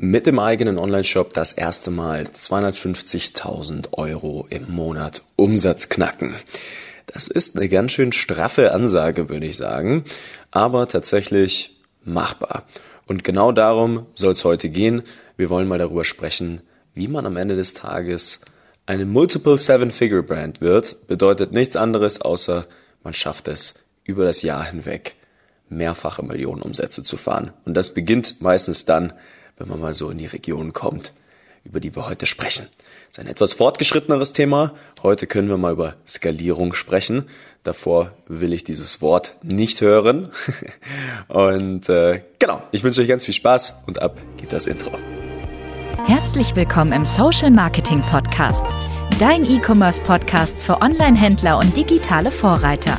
mit dem eigenen Online-Shop das erste Mal 250.000 Euro im Monat Umsatz knacken. Das ist eine ganz schön straffe Ansage, würde ich sagen, aber tatsächlich machbar. Und genau darum soll es heute gehen. Wir wollen mal darüber sprechen, wie man am Ende des Tages eine Multiple Seven-Figure Brand wird. Bedeutet nichts anderes, außer man schafft es über das Jahr hinweg mehrfache Millionenumsätze zu fahren. Und das beginnt meistens dann, wenn man mal so in die Region kommt, über die wir heute sprechen. Das ist ein etwas fortgeschritteneres Thema. Heute können wir mal über Skalierung sprechen. Davor will ich dieses Wort nicht hören. Und äh, genau, ich wünsche euch ganz viel Spaß und ab geht das Intro. Herzlich willkommen im Social Marketing Podcast, dein E-Commerce Podcast für Online-Händler und digitale Vorreiter.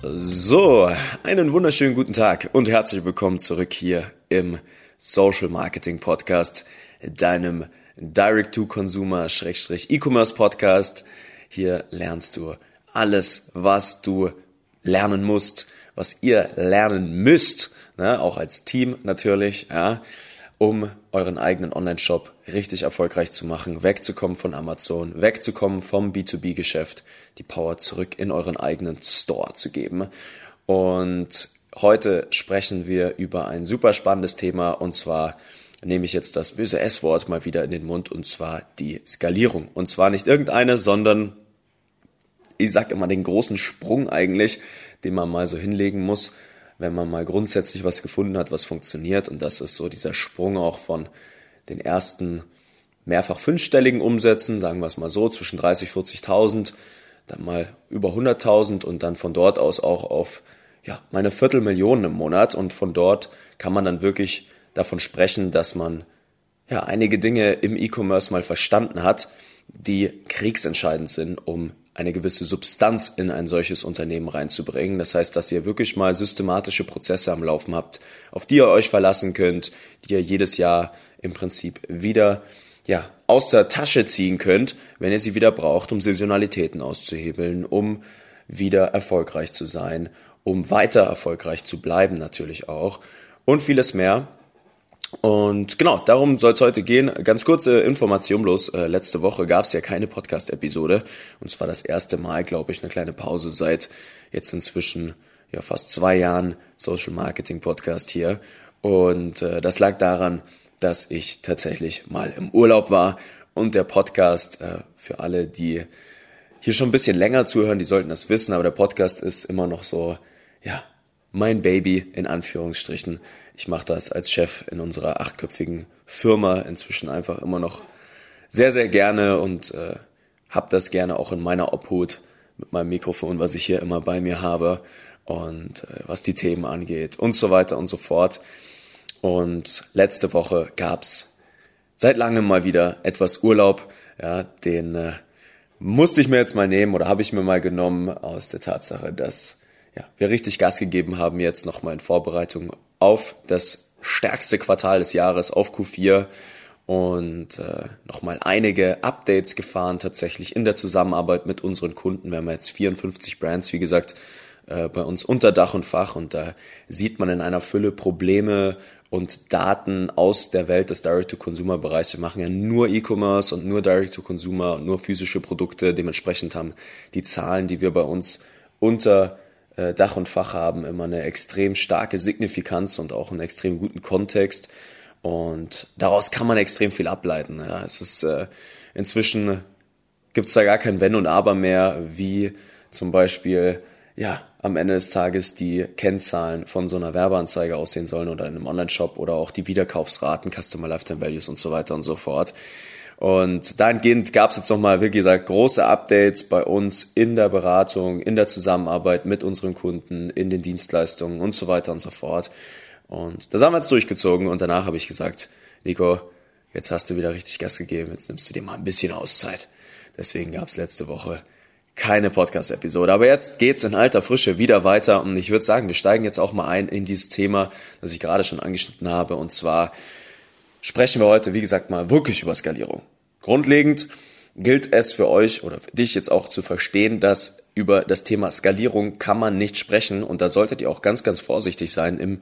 So, einen wunderschönen guten Tag und herzlich willkommen zurück hier im Social Marketing Podcast, deinem Direct-to-Consumer-E-Commerce Podcast. Hier lernst du alles, was du lernen musst, was ihr lernen müsst, ne, auch als Team natürlich, ja, um euren eigenen Online-Shop richtig erfolgreich zu machen, wegzukommen von Amazon, wegzukommen vom B2B-Geschäft, die Power zurück in euren eigenen Store zu geben. Und heute sprechen wir über ein super spannendes Thema und zwar nehme ich jetzt das böse S-Wort mal wieder in den Mund und zwar die Skalierung. Und zwar nicht irgendeine, sondern ich sag immer den großen Sprung eigentlich, den man mal so hinlegen muss, wenn man mal grundsätzlich was gefunden hat, was funktioniert. Und das ist so dieser Sprung auch von den ersten mehrfach fünfstelligen Umsätzen, sagen wir es mal so, zwischen 30, 40.000, dann mal über 100.000 und dann von dort aus auch auf ja, meine Viertelmillionen im Monat. Und von dort kann man dann wirklich davon sprechen, dass man ja einige Dinge im E-Commerce mal verstanden hat, die kriegsentscheidend sind, um eine gewisse Substanz in ein solches Unternehmen reinzubringen. Das heißt, dass ihr wirklich mal systematische Prozesse am Laufen habt, auf die ihr euch verlassen könnt, die ihr jedes Jahr im Prinzip wieder ja, aus der Tasche ziehen könnt, wenn ihr sie wieder braucht, um Saisonalitäten auszuhebeln, um wieder erfolgreich zu sein, um weiter erfolgreich zu bleiben natürlich auch und vieles mehr. Und genau, darum soll es heute gehen. Ganz kurze Information bloß. Äh, letzte Woche gab es ja keine Podcast-Episode. Und zwar das erste Mal, glaube ich, eine kleine Pause seit jetzt inzwischen ja fast zwei Jahren Social Marketing Podcast hier. Und äh, das lag daran, dass ich tatsächlich mal im Urlaub war und der Podcast äh, für alle, die hier schon ein bisschen länger zuhören, die sollten das wissen, aber der Podcast ist immer noch so, ja, mein Baby in Anführungsstrichen. Ich mache das als Chef in unserer achtköpfigen Firma inzwischen einfach immer noch sehr, sehr gerne und äh, habe das gerne auch in meiner Obhut mit meinem Mikrofon, was ich hier immer bei mir habe und äh, was die Themen angeht und so weiter und so fort. Und letzte Woche gab's seit langem mal wieder etwas Urlaub. Ja, den äh, musste ich mir jetzt mal nehmen oder habe ich mir mal genommen aus der Tatsache, dass ja, wir richtig Gas gegeben haben jetzt nochmal in Vorbereitung auf das stärkste Quartal des Jahres, auf Q4 und äh, nochmal einige Updates gefahren tatsächlich in der Zusammenarbeit mit unseren Kunden. Wir haben jetzt 54 Brands, wie gesagt, äh, bei uns unter Dach und Fach und da sieht man in einer Fülle Probleme und Daten aus der Welt des Direct-to-Consumer-Bereichs. Wir machen ja nur E-Commerce und nur Direct-to-Consumer und nur physische Produkte. Dementsprechend haben die Zahlen, die wir bei uns unter äh, Dach und Fach haben, immer eine extrem starke Signifikanz und auch einen extrem guten Kontext. Und daraus kann man extrem viel ableiten. Ja, es ist äh, inzwischen gibt es da gar kein Wenn und Aber mehr, wie zum Beispiel ja am Ende des Tages die Kennzahlen von so einer Werbeanzeige aussehen sollen oder in einem Online-Shop oder auch die Wiederkaufsraten, Customer Lifetime Values und so weiter und so fort. Und dahingehend gab es jetzt nochmal, wie gesagt, große Updates bei uns in der Beratung, in der Zusammenarbeit mit unseren Kunden, in den Dienstleistungen und so weiter und so fort. Und das haben wir jetzt durchgezogen und danach habe ich gesagt, Nico, jetzt hast du wieder richtig Gas gegeben, jetzt nimmst du dir mal ein bisschen Auszeit. Deswegen gab es letzte Woche keine Podcast-Episode. Aber jetzt geht's in alter Frische wieder weiter und ich würde sagen, wir steigen jetzt auch mal ein in dieses Thema, das ich gerade schon angeschnitten habe. Und zwar sprechen wir heute, wie gesagt, mal wirklich über Skalierung. Grundlegend gilt es für euch oder für dich jetzt auch zu verstehen, dass über das Thema Skalierung kann man nicht sprechen und da solltet ihr auch ganz, ganz vorsichtig sein im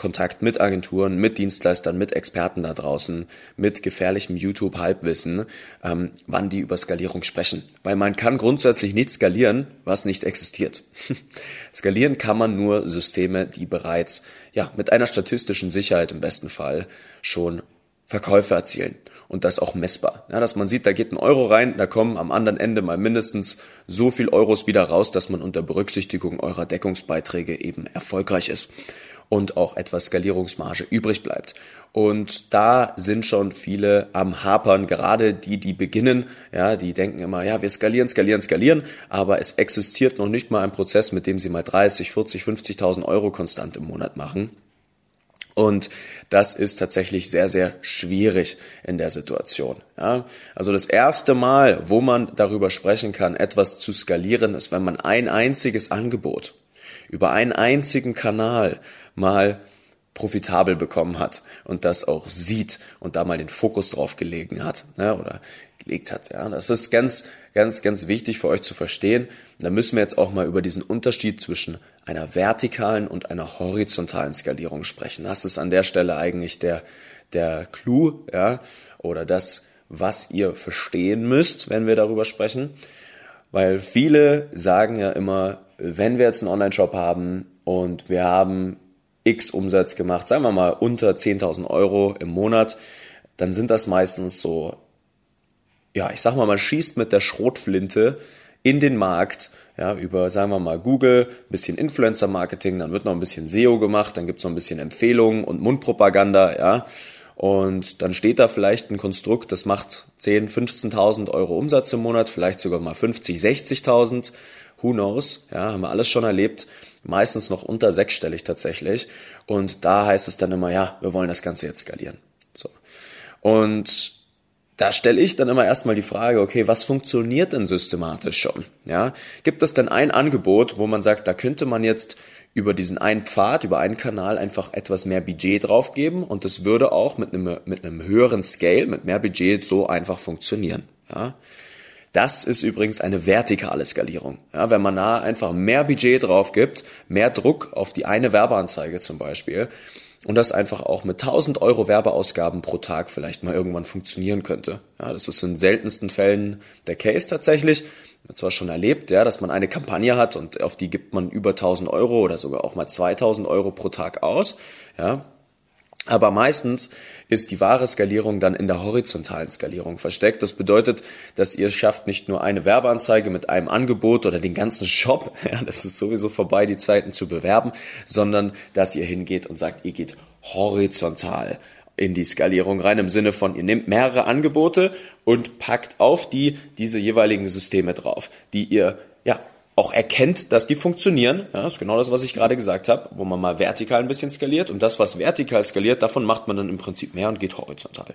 Kontakt mit Agenturen, mit Dienstleistern, mit Experten da draußen, mit gefährlichem YouTube-Halbwissen, ähm, wann die über Skalierung sprechen. Weil man kann grundsätzlich nicht skalieren, was nicht existiert. skalieren kann man nur Systeme, die bereits ja mit einer statistischen Sicherheit im besten Fall schon Verkäufe erzielen und das auch messbar. Ja, dass man sieht, da geht ein Euro rein, da kommen am anderen Ende mal mindestens so viel Euros wieder raus, dass man unter Berücksichtigung eurer Deckungsbeiträge eben erfolgreich ist und auch etwas Skalierungsmarge übrig bleibt. Und da sind schon viele am Hapern, gerade die, die beginnen, ja, die denken immer, ja, wir skalieren, skalieren, skalieren, aber es existiert noch nicht mal ein Prozess, mit dem sie mal 30, 40, 50.000 Euro konstant im Monat machen. Und das ist tatsächlich sehr, sehr schwierig in der Situation. Ja? Also das erste Mal, wo man darüber sprechen kann, etwas zu skalieren, ist, wenn man ein einziges Angebot über einen einzigen Kanal mal profitabel bekommen hat und das auch sieht und da mal den Fokus drauf gelegen hat ja, oder gelegt hat. Ja, das ist ganz, ganz, ganz wichtig für euch zu verstehen. Da müssen wir jetzt auch mal über diesen Unterschied zwischen einer vertikalen und einer horizontalen Skalierung sprechen. Das ist an der Stelle eigentlich der, der Clou, ja, oder das, was ihr verstehen müsst, wenn wir darüber sprechen. Weil viele sagen ja immer, wenn wir jetzt einen Online-Shop haben und wir haben X Umsatz gemacht, sagen wir mal unter 10.000 Euro im Monat, dann sind das meistens so ja, ich sag mal, man schießt mit der Schrotflinte in den Markt, ja, über, sagen wir mal, Google, bisschen Influencer-Marketing, dann wird noch ein bisschen SEO gemacht, dann gibt's noch ein bisschen Empfehlungen und Mundpropaganda, ja. Und dann steht da vielleicht ein Konstrukt, das macht 10, 15.000 Euro Umsatz im Monat, vielleicht sogar mal 50, 60.000. Who knows? Ja, haben wir alles schon erlebt. Meistens noch unter sechsstellig tatsächlich. Und da heißt es dann immer, ja, wir wollen das Ganze jetzt skalieren. So. Und da stelle ich dann immer erstmal die Frage, okay, was funktioniert denn systematisch schon? Ja, gibt es denn ein Angebot, wo man sagt, da könnte man jetzt über diesen einen Pfad, über einen Kanal einfach etwas mehr Budget draufgeben und das würde auch mit einem, mit einem höheren Scale, mit mehr Budget so einfach funktionieren. Ja, das ist übrigens eine vertikale Skalierung. Ja, wenn man da einfach mehr Budget drauf gibt, mehr Druck auf die eine Werbeanzeige zum Beispiel, und das einfach auch mit 1000 Euro Werbeausgaben pro Tag vielleicht mal irgendwann funktionieren könnte. Ja, das ist in seltensten Fällen der Case tatsächlich. Man zwar schon erlebt, ja, dass man eine Kampagne hat und auf die gibt man über 1000 Euro oder sogar auch mal 2000 Euro pro Tag aus. Ja, aber meistens ist die wahre Skalierung dann in der horizontalen Skalierung versteckt. Das bedeutet, dass ihr schafft nicht nur eine Werbeanzeige mit einem Angebot oder den ganzen Shop, ja, das ist sowieso vorbei, die Zeiten zu bewerben, sondern dass ihr hingeht und sagt, ihr geht horizontal in die Skalierung rein, im Sinne von, ihr nehmt mehrere Angebote und packt auf die diese jeweiligen Systeme drauf, die ihr ja auch erkennt, dass die funktionieren. Ja, das ist genau das, was ich gerade gesagt habe, wo man mal vertikal ein bisschen skaliert und das, was vertikal skaliert, davon macht man dann im Prinzip mehr und geht horizontal.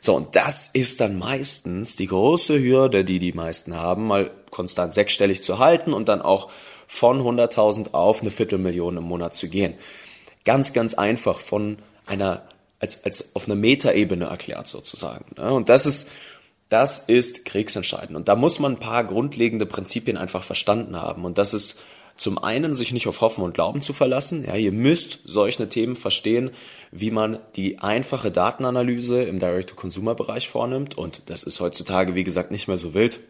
So, und das ist dann meistens die große Hürde, die die meisten haben, mal konstant sechsstellig zu halten und dann auch von 100.000 auf eine Viertelmillion im Monat zu gehen. Ganz, ganz einfach von einer, als, als auf einer Metaebene erklärt sozusagen. Und das ist, das ist kriegsentscheidend. Und da muss man ein paar grundlegende Prinzipien einfach verstanden haben. Und das ist zum einen, sich nicht auf Hoffen und Glauben zu verlassen. Ja, ihr müsst solche Themen verstehen, wie man die einfache Datenanalyse im Direct-to-Consumer-Bereich vornimmt. Und das ist heutzutage, wie gesagt, nicht mehr so wild.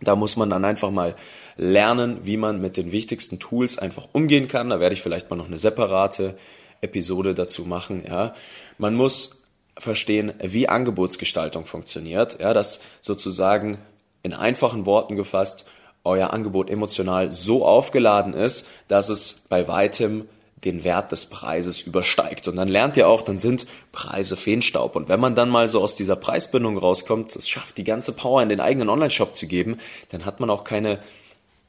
Da muss man dann einfach mal lernen, wie man mit den wichtigsten Tools einfach umgehen kann. Da werde ich vielleicht mal noch eine separate Episode dazu machen. Ja, man muss verstehen, wie Angebotsgestaltung funktioniert. Ja, dass sozusagen in einfachen Worten gefasst euer Angebot emotional so aufgeladen ist, dass es bei weitem den Wert des Preises übersteigt. Und dann lernt ihr auch, dann sind Preise Feenstaub. Und wenn man dann mal so aus dieser Preisbindung rauskommt, es schafft die ganze Power in den eigenen Online-Shop zu geben, dann hat man auch keine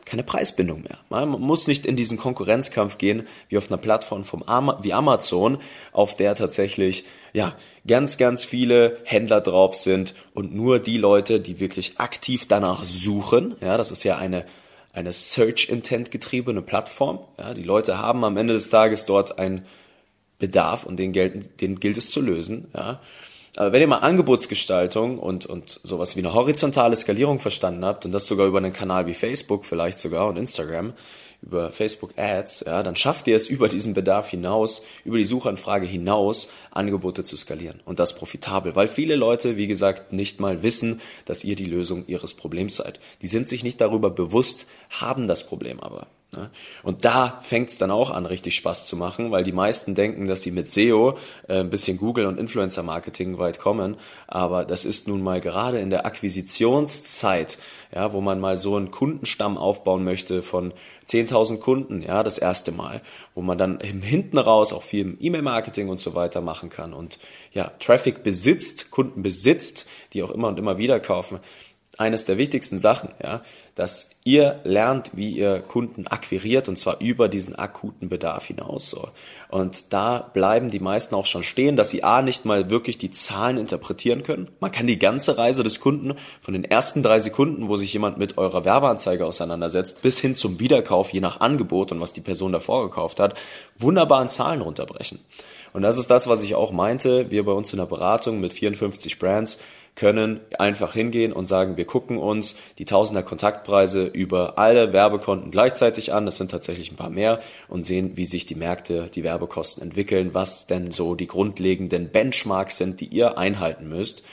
keine Preisbindung mehr. Man muss nicht in diesen Konkurrenzkampf gehen, wie auf einer Plattform vom wie Amazon, auf der tatsächlich, ja, ganz, ganz viele Händler drauf sind und nur die Leute, die wirklich aktiv danach suchen, ja, das ist ja eine, eine Search Intent getriebene Plattform, ja, die Leute haben am Ende des Tages dort einen Bedarf und den, gelten, den gilt es zu lösen, ja. Aber wenn ihr mal Angebotsgestaltung und, und sowas wie eine horizontale Skalierung verstanden habt und das sogar über einen Kanal wie Facebook vielleicht sogar und Instagram, über Facebook Ads, ja, dann schafft ihr es über diesen Bedarf hinaus, über die Suchanfrage hinaus, Angebote zu skalieren und das profitabel, weil viele Leute, wie gesagt, nicht mal wissen, dass ihr die Lösung ihres Problems seid. Die sind sich nicht darüber bewusst, haben das Problem aber. Ne? Und da fängt es dann auch an, richtig Spaß zu machen, weil die meisten denken, dass sie mit SEO, äh, ein bisschen Google und Influencer-Marketing weit kommen. Aber das ist nun mal gerade in der Akquisitionszeit, ja, wo man mal so einen Kundenstamm aufbauen möchte von 10.000 Kunden, ja, das erste Mal, wo man dann hinten raus auch viel E-Mail-Marketing und so weiter machen kann und ja, Traffic besitzt, Kunden besitzt, die auch immer und immer wieder kaufen eines der wichtigsten Sachen, ja, dass ihr lernt, wie ihr Kunden akquiriert und zwar über diesen akuten Bedarf hinaus. So. Und da bleiben die meisten auch schon stehen, dass sie A nicht mal wirklich die Zahlen interpretieren können. Man kann die ganze Reise des Kunden von den ersten drei Sekunden, wo sich jemand mit eurer Werbeanzeige auseinandersetzt, bis hin zum Wiederkauf, je nach Angebot und was die Person davor gekauft hat, wunderbar in Zahlen runterbrechen. Und das ist das, was ich auch meinte. Wir bei uns in der Beratung mit 54 Brands können einfach hingehen und sagen, wir gucken uns die Tausender Kontaktpreise über alle Werbekonten gleichzeitig an, das sind tatsächlich ein paar mehr, und sehen, wie sich die Märkte, die Werbekosten entwickeln, was denn so die grundlegenden Benchmarks sind, die ihr einhalten müsst.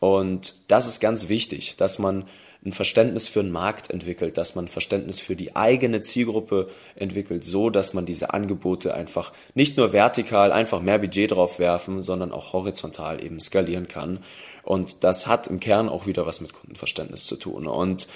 Und das ist ganz wichtig, dass man ein Verständnis für den Markt entwickelt, dass man ein Verständnis für die eigene Zielgruppe entwickelt, so dass man diese Angebote einfach nicht nur vertikal einfach mehr Budget drauf werfen, sondern auch horizontal eben skalieren kann. Und das hat im Kern auch wieder was mit Kundenverständnis zu tun. Und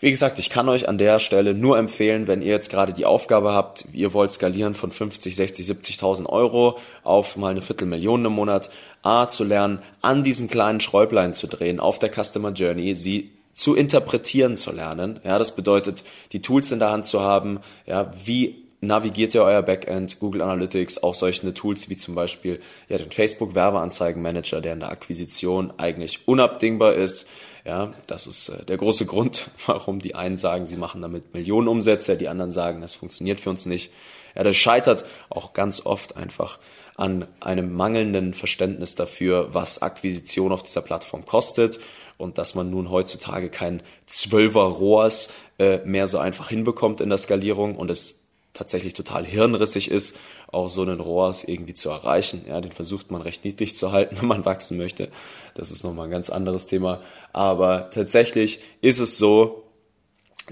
wie gesagt, ich kann euch an der Stelle nur empfehlen, wenn ihr jetzt gerade die Aufgabe habt, ihr wollt skalieren von 50, 60, 70.000 Euro auf mal eine Viertelmillion im Monat, A, zu lernen, an diesen kleinen Schräublein zu drehen auf der Customer Journey, sie zu interpretieren zu lernen. Ja, das bedeutet, die Tools in der Hand zu haben. Ja, wie navigiert ihr euer Backend, Google Analytics, auch solche Tools wie zum Beispiel ja, den Facebook Werbeanzeigenmanager, der in der Akquisition eigentlich unabdingbar ist. Ja, das ist äh, der große Grund, warum die einen sagen, sie machen damit Millionen Umsätze, die anderen sagen, das funktioniert für uns nicht. Ja, das scheitert auch ganz oft einfach an einem mangelnden Verständnis dafür, was Akquisition auf dieser Plattform kostet und dass man nun heutzutage kein Zwölfer Rohrs äh, mehr so einfach hinbekommt in der Skalierung und es tatsächlich total hirnrissig ist, auch so einen ROAS irgendwie zu erreichen. Ja, den versucht man recht niedrig zu halten, wenn man wachsen möchte. Das ist nochmal ein ganz anderes Thema. Aber tatsächlich ist es so,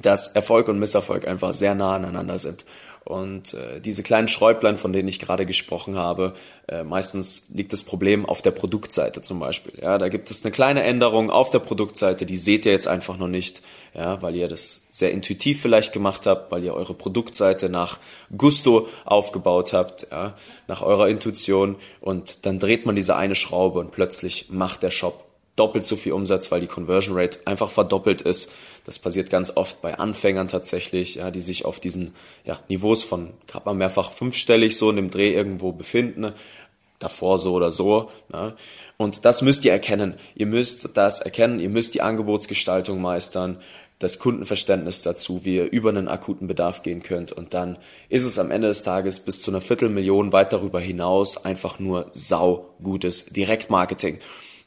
dass Erfolg und Misserfolg einfach sehr nah aneinander sind. Und äh, diese kleinen Schräublein, von denen ich gerade gesprochen habe, äh, meistens liegt das Problem auf der Produktseite zum Beispiel. Ja, da gibt es eine kleine Änderung auf der Produktseite, die seht ihr jetzt einfach noch nicht, ja, weil ihr das sehr intuitiv vielleicht gemacht habt, weil ihr eure Produktseite nach Gusto aufgebaut habt, ja, nach eurer Intuition und dann dreht man diese eine Schraube und plötzlich macht der Shop doppelt so viel Umsatz, weil die Conversion Rate einfach verdoppelt ist. Das passiert ganz oft bei Anfängern tatsächlich, ja, die sich auf diesen ja, Niveaus von gerade mal mehrfach fünfstellig so in dem Dreh irgendwo befinden, davor so oder so. Ne? Und das müsst ihr erkennen. Ihr müsst das erkennen, ihr müsst die Angebotsgestaltung meistern, das Kundenverständnis dazu, wie ihr über einen akuten Bedarf gehen könnt. Und dann ist es am Ende des Tages bis zu einer Viertelmillion weit darüber hinaus einfach nur sau gutes Direktmarketing.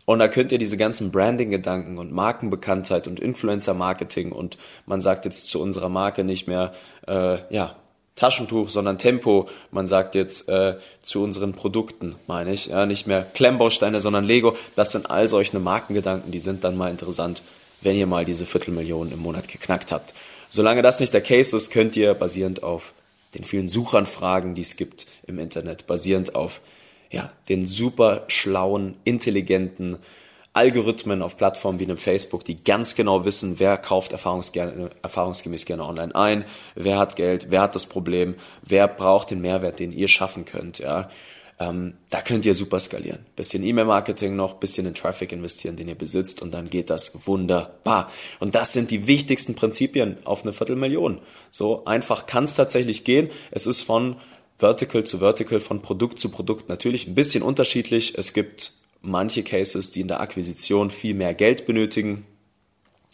Und da könnt ihr diese ganzen Branding-Gedanken und Markenbekanntheit und Influencer-Marketing und man sagt jetzt zu unserer Marke nicht mehr, äh, ja, Taschentuch, sondern Tempo. Man sagt jetzt äh, zu unseren Produkten, meine ich, ja, nicht mehr Klemmbausteine, sondern Lego. Das sind all solche Markengedanken, die sind dann mal interessant, wenn ihr mal diese Viertelmillionen im Monat geknackt habt. Solange das nicht der Case ist, könnt ihr basierend auf den vielen Suchanfragen, die es gibt im Internet, basierend auf ja, den super schlauen, intelligenten Algorithmen auf Plattformen wie einem Facebook, die ganz genau wissen, wer kauft erfahrungsgemäß gerne online ein, wer hat Geld, wer hat das Problem, wer braucht den Mehrwert, den ihr schaffen könnt, ja. ähm, da könnt ihr super skalieren. Bisschen E-Mail-Marketing noch, bisschen in Traffic investieren, den ihr besitzt und dann geht das wunderbar. Und das sind die wichtigsten Prinzipien auf eine Viertelmillion. So einfach kann es tatsächlich gehen. Es ist von Vertical zu Vertical, von Produkt zu Produkt natürlich ein bisschen unterschiedlich. Es gibt manche Cases, die in der Akquisition viel mehr Geld benötigen.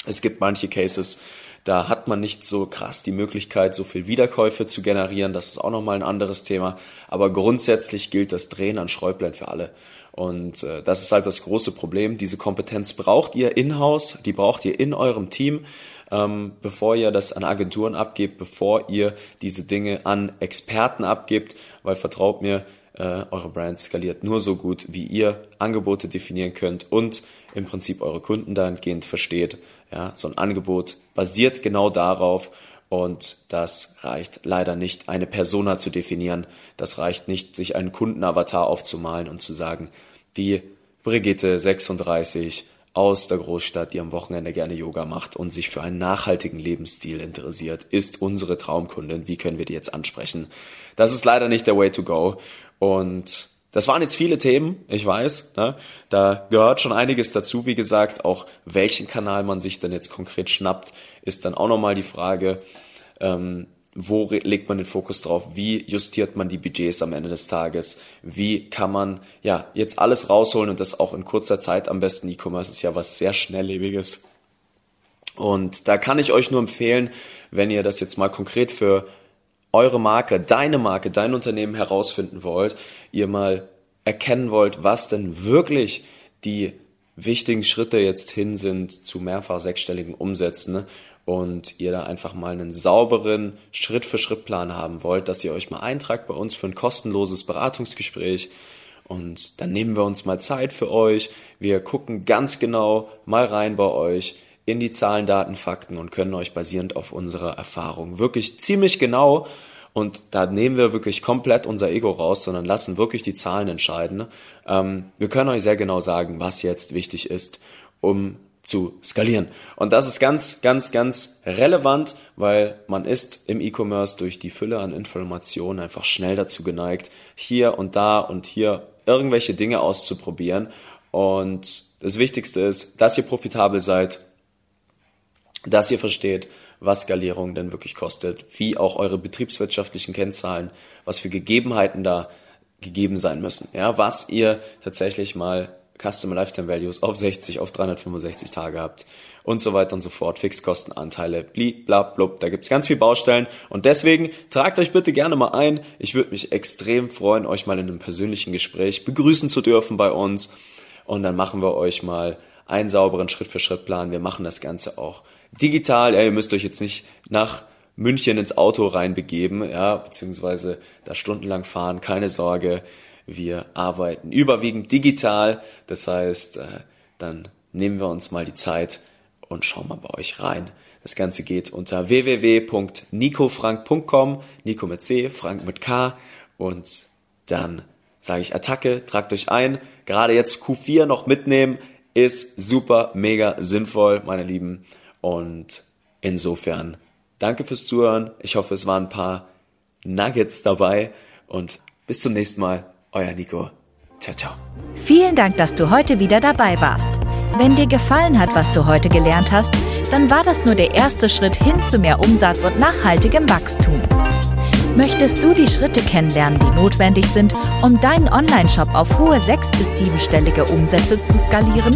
Es gibt manche Cases, da hat man nicht so krass die Möglichkeit, so viel Wiederkäufe zu generieren. Das ist auch nochmal ein anderes Thema. Aber grundsätzlich gilt das Drehen an Schräublein für alle. Und äh, das ist halt das große Problem. Diese Kompetenz braucht ihr in-house, die braucht ihr in eurem Team, ähm, bevor ihr das an Agenturen abgebt, bevor ihr diese Dinge an Experten abgebt, weil vertraut mir, äh, eure Brand skaliert nur so gut, wie ihr Angebote definieren könnt und im Prinzip eure Kunden dahingehend versteht. Ja, so ein Angebot basiert genau darauf und das reicht leider nicht, eine Persona zu definieren. Das reicht nicht, sich einen Kundenavatar aufzumalen und zu sagen, wie Brigitte 36 aus der Großstadt, die am Wochenende gerne Yoga macht und sich für einen nachhaltigen Lebensstil interessiert, ist unsere Traumkundin. Wie können wir die jetzt ansprechen? Das ist leider nicht der Way to go. Und das waren jetzt viele Themen, ich weiß. Ne? Da gehört schon einiges dazu. Wie gesagt, auch welchen Kanal man sich denn jetzt konkret schnappt, ist dann auch nochmal die Frage, ähm, wo legt man den Fokus drauf? Wie justiert man die Budgets am Ende des Tages? Wie kann man ja jetzt alles rausholen und das auch in kurzer Zeit am besten? E-Commerce ist ja was sehr schnelllebiges. Und da kann ich euch nur empfehlen, wenn ihr das jetzt mal konkret für eure Marke, deine Marke, dein Unternehmen herausfinden wollt, ihr mal erkennen wollt, was denn wirklich die wichtigen Schritte jetzt hin sind zu mehrfach sechsstelligen Umsätzen ne? und ihr da einfach mal einen sauberen Schritt-für-Schritt-Plan haben wollt, dass ihr euch mal eintragt bei uns für ein kostenloses Beratungsgespräch und dann nehmen wir uns mal Zeit für euch. Wir gucken ganz genau mal rein bei euch in die Zahlen, Daten, Fakten und können euch basierend auf unserer Erfahrung wirklich ziemlich genau und da nehmen wir wirklich komplett unser Ego raus, sondern lassen wirklich die Zahlen entscheiden. Ähm, wir können euch sehr genau sagen, was jetzt wichtig ist, um zu skalieren. Und das ist ganz, ganz, ganz relevant, weil man ist im E-Commerce durch die Fülle an Informationen einfach schnell dazu geneigt, hier und da und hier irgendwelche Dinge auszuprobieren. Und das Wichtigste ist, dass ihr profitabel seid, dass ihr versteht, was Skalierung denn wirklich kostet, wie auch eure betriebswirtschaftlichen Kennzahlen, was für Gegebenheiten da gegeben sein müssen, ja, was ihr tatsächlich mal Customer Lifetime Values auf 60, auf 365 Tage habt und so weiter und so fort, Fixkostenanteile, bli, bla, blub, da gibt's ganz viel Baustellen und deswegen tragt euch bitte gerne mal ein. Ich würde mich extrem freuen, euch mal in einem persönlichen Gespräch begrüßen zu dürfen bei uns und dann machen wir euch mal einen sauberen Schritt-für-Schritt-Plan. Wir machen das Ganze auch digital. Ja, ihr müsst euch jetzt nicht nach München ins Auto reinbegeben, ja, beziehungsweise da stundenlang fahren. Keine Sorge, wir arbeiten überwiegend digital. Das heißt, äh, dann nehmen wir uns mal die Zeit und schauen mal bei euch rein. Das Ganze geht unter www.nicofrank.com, Nico mit C, Frank mit K und dann sage ich Attacke, tragt euch ein. Gerade jetzt Q4 noch mitnehmen, ist super, mega sinnvoll, meine Lieben. Und insofern, danke fürs Zuhören. Ich hoffe, es waren ein paar Nuggets dabei und bis zum nächsten Mal. Euer Nico. Ciao, ciao. Vielen Dank, dass du heute wieder dabei warst. Wenn dir gefallen hat, was du heute gelernt hast, dann war das nur der erste Schritt hin zu mehr Umsatz und nachhaltigem Wachstum. Möchtest du die Schritte kennenlernen, die notwendig sind, um deinen Online-Shop auf hohe sechs- bis siebenstellige Umsätze zu skalieren?